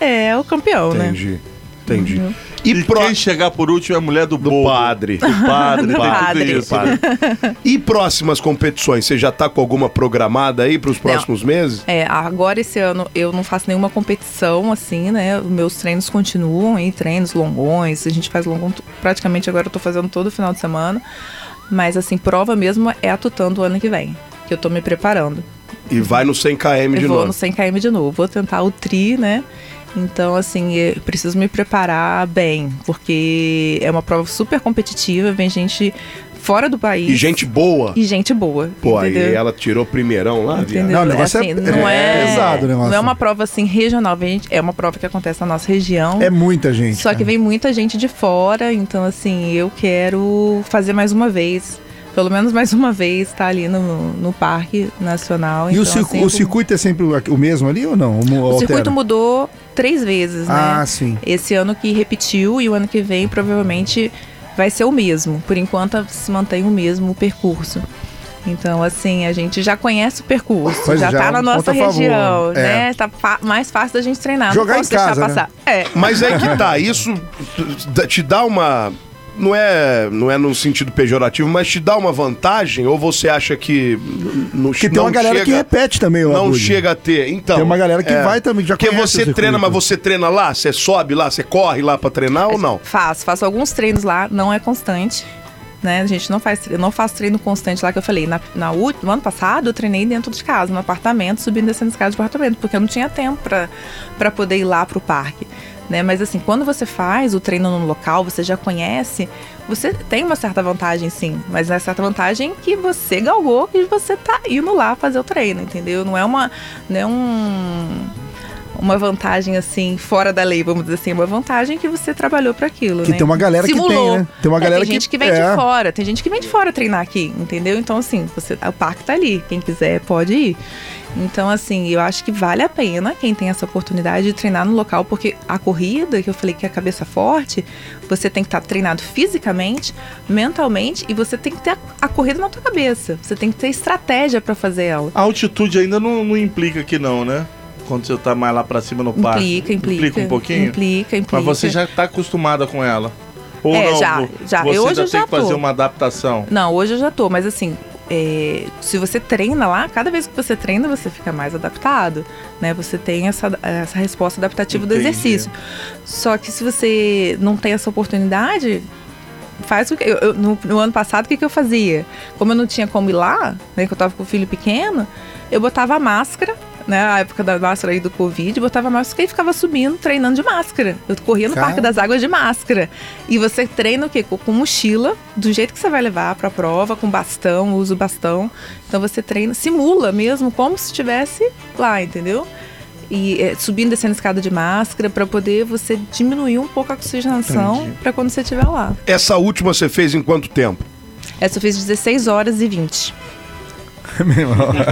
é o campeão, né? Entendi. Entendi. Uhum. E, E pro... quem chegar por último é a mulher do, do bobo. padre. [LAUGHS] Do padre, Do tem tudo padre. isso. Padre. [LAUGHS] E próximas competições? Você já tá com alguma programada aí para os próximos meses? É, agora esse ano eu não faço nenhuma competição, assim, né? Os meus treinos continuam aí, treinos longões. A gente faz longão t- praticamente agora eu tô fazendo todo final de semana. Mas assim, prova mesmo é a Tutã do ano que vem. Que eu tô me preparando. E vai no 100 km de eu vou novo. no 100 km de novo. Vou tentar o tri, né? Então, assim, eu preciso me preparar bem, porque é uma prova super competitiva, vem gente fora do país. E gente boa. E gente boa. Pô, aí entendeu? ela tirou primeirão lá, viado. Não, o negócio é- não é é, pesado o negócio. Não é uma prova assim regional, vem- é uma prova que acontece na nossa região. É muita gente. só que cara. vem muita gente de fora, então assim, eu quero fazer mais uma vez. Pelo menos mais uma vez estar ali no, no Parque Nacional. E então, o, circu- assim, o circuito é sempre o o mesmo ali ou não? o circuito mudou três vezes, né? Ah, sim. Esse ano que repetiu e o ano que vem provavelmente vai ser o mesmo. Por enquanto se mantém o mesmo percurso. Então, assim, a gente já conhece o percurso, Pois já, já é tá na nossa região, é. né? Tá mais fácil da gente treinar. Jogar não em posso deixar casa, né? passar. É. Mas aí que tá, [LAUGHS] isso te dá uma. Não é, não é no sentido pejorativo, mas te dá uma vantagem? Ou você acha que não Porque tem uma galera que chega- repete também o Não Abud. chega a ter. Então. Tem uma galera que vai também, já Porque você treina, circuito. mas você treina lá? Você sobe lá? Você corre lá pra treinar ou não? Faço, faço alguns treinos lá, não é constante. Né? A gente não faz, eu não faço treino constante lá que eu falei. Na, na no ano passado eu treinei dentro de casa, no apartamento, subindo e descendo escada de apartamento, porque eu não tinha tempo pra poder ir lá pro parque. Né? Mas assim, quando você faz o treino no local, você já conhece, você tem uma certa vantagem sim. Mas é certa vantagem que você galgou e você tá indo lá fazer o treino, entendeu? Não é uma. Não é um uma vantagem assim fora da lei, vamos dizer assim, uma vantagem que você trabalhou para aquilo, Que né? tem uma galera que tem, Simulou. né? Tem uma É, galera tem que- gente que vem é. de fora, tem gente que vem de fora treinar aqui, entendeu? Então assim, você, o parque tá ali, quem quiser pode ir. Então assim, eu acho que vale a pena quem tem essa oportunidade de treinar no local, porque a corrida, que eu falei que é a cabeça forte, você tem que estar treinado fisicamente, mentalmente e você tem que ter a, a corrida na tua cabeça. Você tem que ter estratégia para fazer ela. A altitude ainda não, não implica que não, né? Quando você tá mais lá pra cima no parque. Implica, implica. Implica um pouquinho? Implica, implica. Mas você já tá acostumada com ela. Ou É, não? já, já. Você Eu hoje eu tem já que fazer uma adaptação. Não, hoje eu já tô, mas assim, é, se você treina lá, cada vez que você treina, você fica mais adaptado, né? Você tem essa, essa resposta adaptativa do Entendi. exercício. Só que se você não tem essa oportunidade, faz o que. eu- eu- no, no ano passado, o que, que eu fazia? Como eu não tinha como ir lá, né? Que eu tava com o filho pequeno, eu botava a máscara. Né, a época da máscara aí do Covid, botava a máscara e ficava subindo, treinando de máscara. Eu corria no Cara. Parque das Águas de máscara. E você treina o quê? Com, mochila, do jeito que você vai levar pra prova, com bastão, usa o bastão. Então você treina, simula mesmo, como se estivesse lá, entendeu? e é, subindo descendo a escada de máscara para poder você diminuir um pouco a oxigenação para quando você estiver lá. Essa última você fez em quanto tempo? Essa eu fiz 16 horas e 20. [LAUGHS] Meu irmão. [LAUGHS]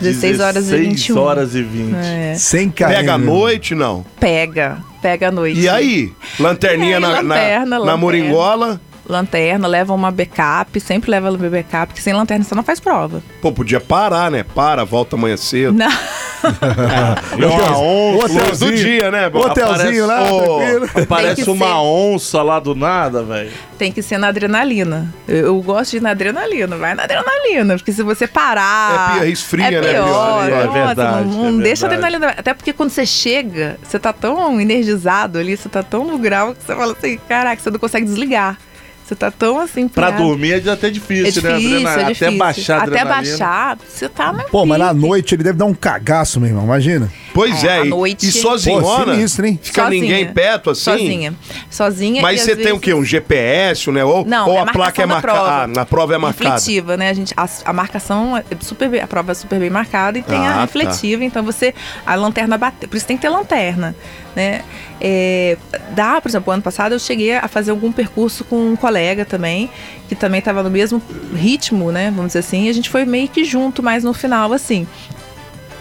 16 horas e 16 21. horas e 20. É. Sem km. Pega à noite, não? Pega, pega à noite. E aí? Lanterninha E aí, na, na- lanterna, na, lanterna. moringola? Lanterna, leva uma backup, sempre leva uma backup, porque sem lanterna você não faz prova. Pô, podia parar, né? Para, volta amanhã cedo. Não. [LAUGHS] [LAUGHS] Uma onça. Do dia, né? O hotelzinho lá, Ô, tranquilo. Parece que uma ser. onça lá do nada, velho. Tem que ser na adrenalina. Eu, eu gosto de ir na adrenalina, vai na adrenalina, porque se você parar. É pior, esfria, é né? Pior, É nossa, verdade, Não, não é deixa a verdade. adrenalina. Até porque quando você chega, você tá tão energizado ali, você tá tão no grau que você fala assim: caraca, você não consegue desligar. Você tá tão assim. Pra pilhado. dormir é até difícil, É difícil, né? Adrenalina? é difícil. Até baixar Até adrenalina. baixar, você tá na Pô, mas na noite ele deve dar um cagaço, meu irmão. Imagina. Pois É, é, à e, noite- e sozinhona? Pô, sinistro, hein? Fica Sozinha. ninguém perto assim? Sozinha. Sozinha. Mas e você às tem vezes- o quê? Um GPS, né? Ou, Não, ou é a placa é marcada? prova. Ah, na prova é marcada. refletiva, né? A, gente, a, a marcação é super bem, a prova é super bem marcada e tem Ah, tá. a refletiva, então você a lanterna bater, por isso tem que ter lanterna, né? É, dá, por exemplo, ano passado eu cheguei a fazer algum percurso com um colega também, que também estava no mesmo ritmo, né? Vamos dizer assim, e a gente foi meio que junto, mais no final, assim.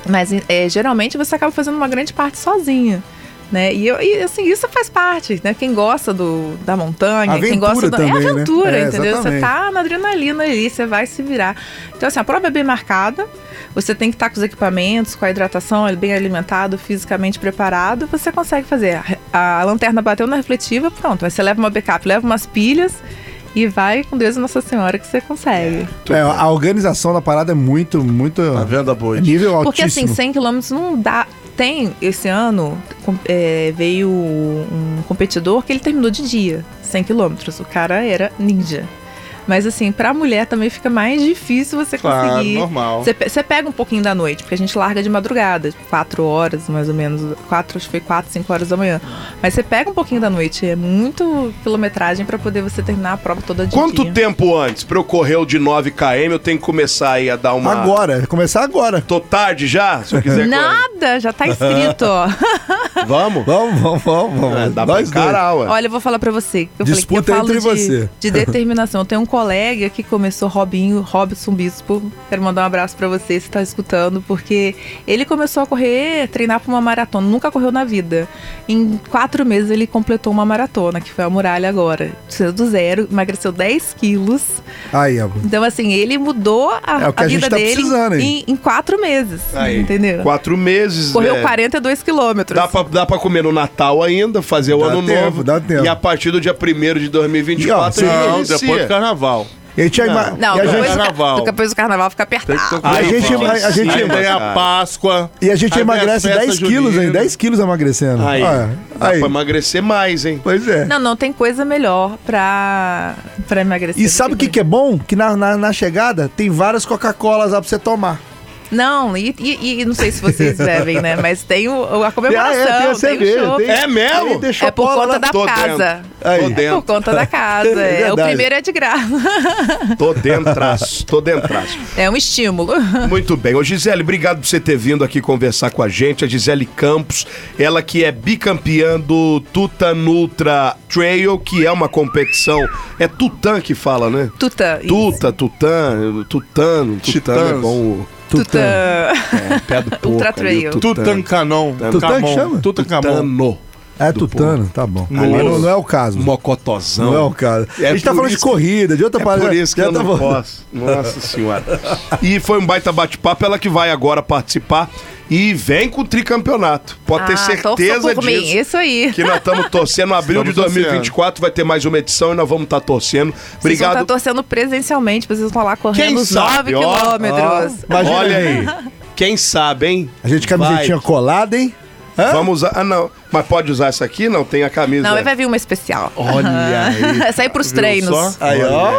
Mas é, geralmente você acaba fazendo uma grande parte sozinha. Né? E, eu, e, assim, isso faz parte, né? Quem gosta do, da montanha, quem Aventura gosta do. também, é né? aventura, É, entendeu? Você exatamente. tá na adrenalina ali, você vai se virar. Então, assim, a prova é bem marcada, você tem que estar com os equipamentos, com a hidratação bem alimentado, fisicamente preparado, você consegue fazer. A, a lanterna bateu na refletiva, pronto. Aí você leva uma backup, leva umas pilhas e vai com Deus e Nossa Senhora que você consegue. É, a organização da parada é muito, muito. Tá a é boa? nível Porque altíssimo. assim, 100 km não dá. Tem, esse ano, é, veio um competidor que ele terminou de dia, 100 km. O cara era ninja. Mas assim, pra mulher também fica mais difícil você Claro, conseguir. normal. Você, pe- você pega um pouquinho da noite, porque a gente larga de madrugada, 4 horas mais ou menos, 4, acho que foi 4, 5 horas da manhã. Mas você pega um pouquinho da noite, é muito quilometragem pra poder você terminar a prova toda de Quanto dia. tempo antes pra eu correr o de 9 km eu tenho que começar aí a dar uma... Agora, começar agora. Tô tarde já? Se eu quiser correr. Nada, já tá escrito, ó. [LAUGHS] Vamos? Vamos, vamos, vamos. vamos. É, dá pra Nós dois. encarar, ué. Olha, eu vou falar pra você. Eu Disputa falei que eu entre de, você. de determinação. Eu tenho um colega que começou, Robinho, Robson Bispo. Quero mandar um abraço pra você se tá escutando, porque ele começou a correr, treinar pra uma maratona. Nunca correu na vida. Em quatro meses ele completou uma maratona, que foi a muralha agora. Saiu do zero, emagreceu 10 quilos. Aí, ó. Então, assim, ele mudou a, É o que a a gente vida tá dele em, em quatro meses. Aí, Entendeu? Quatro meses. Correu é, 42 quilômetros. Dá pra, dá pra comer no Natal ainda, fazer o Dá ano tempo, novo. dá tempo. E a partir do dia 1 de 2024 E, ó, ele Não, depois do carnaval. E a gente, Não. ima- Não, e a depois, gente, do, carnaval. ca- depois do carnaval fica apertado. a gente- a- a gente- Aí tem a. Páscoa. e a gente emagrece festas 10 quilos, hein? juninas. 10 quilos emagrecendo. Aí, dá aí. pra emagrecer mais, hein? Pois é. Não, não tem coisa melhor pra, pra emagrecer. E sabe o que, que é bom? Que na, na, na chegada tem várias Coca-Colas lá pra você tomar. Não, e, e- e não sei se vocês bebem, né? Mas tem o, a comemoração, Ah, é, tem a tem, o cerveja, chopp. tem- É mesmo? É por conta da casa. É dentro. por conta da casa. [LAUGHS] É é. O primeiro é de graça. [LAUGHS] Tô dentraço, tô dentraço. É um estímulo. [LAUGHS] Muito bem. Ô Gisele, obrigado por você ter vindo aqui conversar com a gente. A Gisele Campos, ela que é bicampeã do Tutan Ultra Trail, que é uma competição. É Tutan que fala, né? Isso. Tuta, Tutano, Tutano, Tutano é bom. Tuta. É, pé do [LAUGHS] porco Ultra Trail. o Tutano. Tutankanon. Tutan que chama? Tutankamon. Tutano. É tutano, tá bom. Ali no- não, não é o caso. Mocotozão. Não é o caso. É a gente tá falando de corrida, de outra É parada. por isso que eu tá não bom. posso. Nossa senhora. [LAUGHS] E foi um baita bate-papo, ela que vai agora participar e vem com o tricampeonato. Pode ter Ah, torça certeza por mim. disso. Isso aí. Que nós estamos torcendo. [LAUGHS] Abril de Estamos 2024 vai ter mais uma edição e nós vamos estar torcendo. Vocês vão Obrigado. estar torcendo presencialmente, vocês vão lá Quem correndo os sabe, 9 ó, quilômetros. Imagina Olha aí. Quem sabe, hein? A gente camisetinha Vai. colada, hein? Hã? Vamos usar. Ah, não. Mas pode usar essa aqui? Não, tem a camisa. Não, vai vir uma especial. Olha aí. Essa aí pros Viu treinos. só? Aí, ó.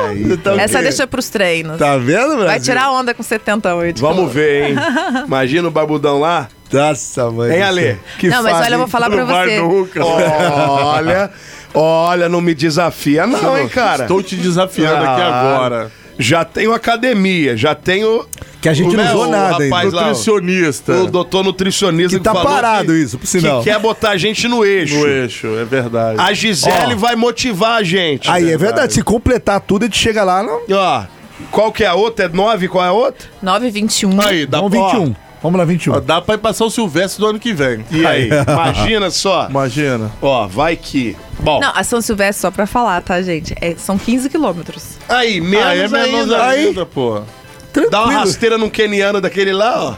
Tá Essa vendo? deixa pros treinos. Tá vendo, Brasil? Vai tirar onda com 70 hoje. Vamos ver, hein? [LAUGHS] Imagina o barbudão lá. Nossa, mãe. Hein, Ale? Que não, mas olha, eu vou falar pra você. Olha, olha, não me desafia não, hein, cara. Estou te desafiando aqui Ah, agora. Já tenho academia, já tenho. Que a gente o- não né, usou o nada ainda. rapaz lá, o- Nutricionista. O doutor nutricionista Que tá falou parado que- isso, por sinal. Que quer botar a gente no eixo. No eixo, é verdade. A Gisele Ó. vai motivar a gente. Aí, é verdade. Se completar tudo, a gente chega lá no... Ó, qual que é a outra? É 9? Qual é a outra? 921. Aí, dá Vamos ó, 21. Vamos lá, 21. Ó, Dá pra ir passar o Silvestre do ano que vem. E aí? [LAUGHS] Imagina só. Imagina. Ó, vai que. Bom, Não, a São Silvestre, só pra falar, tá, gente? É, são 15 quilômetros. aí, menos Ah, é menos ainda. ainda, pô. Dá uma Tranquilo. rasteira num keniano daquele lá, ó.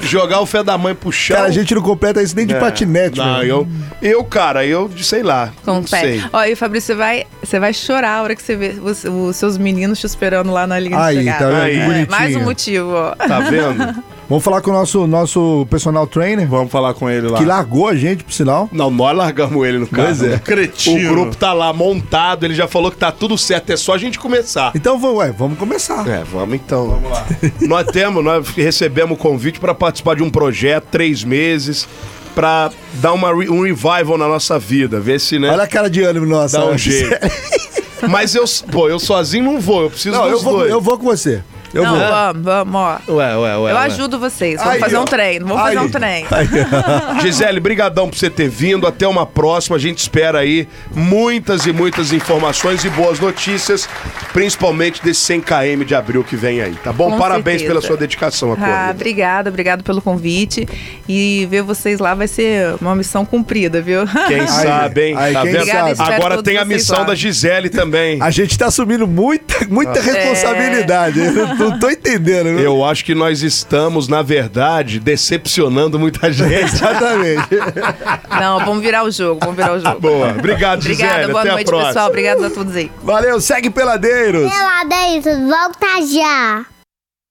Jogar o fé da mãe pro chão. Cara, a gente não completa isso nem de É. patinete, Não, eu, eu, cara, eu, sei lá. Com não o pé. sei. Ó, e Fabrício, você vai, você vai chorar a hora que você vê os, os seus meninos te esperando lá na linha Aí, de chegada. tá vendo? Aí. É, mais um motivo, ó. Tá vendo? [LAUGHS] Vamos falar com o nosso, nosso personal trainer, Vamos falar com ele lá. que largou a gente, por sinal. Não, nós largamos ele no carro. Pois é. O Cretino. grupo tá lá montado, ele já falou que tá tudo certo, é só a gente começar. Então, vamos, ué, vamos começar. É, vamos então. Vamos lá. [LAUGHS] nós temos, nós recebemos o convite para participar de um projeto, três meses, para dar uma, re- um revival na nossa vida, ver se, né, Olha a cara de ânimo nossa. dá um né? jeito. [LAUGHS] Mas eu, pô, eu sozinho não vou, eu preciso Não, eu dos vou, dois. eu vou com você. Eu não, vou. vamos, vamos, ó. Ué, ué, ué. Eu ué. ajudo vocês. Vamos Aí, fazer um treino. Vamos fazer Aí. um treino. [LAUGHS] Gisele, brigadão por você ter vindo. Até uma próxima. A gente espera aí muitas e muitas informações e boas notícias, principalmente desse 100 km de abril que vem aí, tá bom? Com Parabéns certeza. pela sua dedicação à Ah, obrigada, obrigado pelo convite. E ver vocês lá vai ser uma missão cumprida, viu? Quem [LAUGHS] sabe, hein? aí, tá quem vendo? Agora tem a missão lá. da Gisele também. A gente tá assumindo muita, muita responsabilidade. Eu [LAUGHS] não, tô entendendo. viu? Eu acho que nós estamos, na verdade, decepcionando muita [LAUGHS] gente. Exatamente. Não, vamos virar o jogo, vamos virar o jogo. Boa. Obrigado, Gisele. Obrigada, boa Até noite, a próxima. pessoal. Obrigada a todos aí. Valeu, segue Peladeiros. Peladeiros, volta já!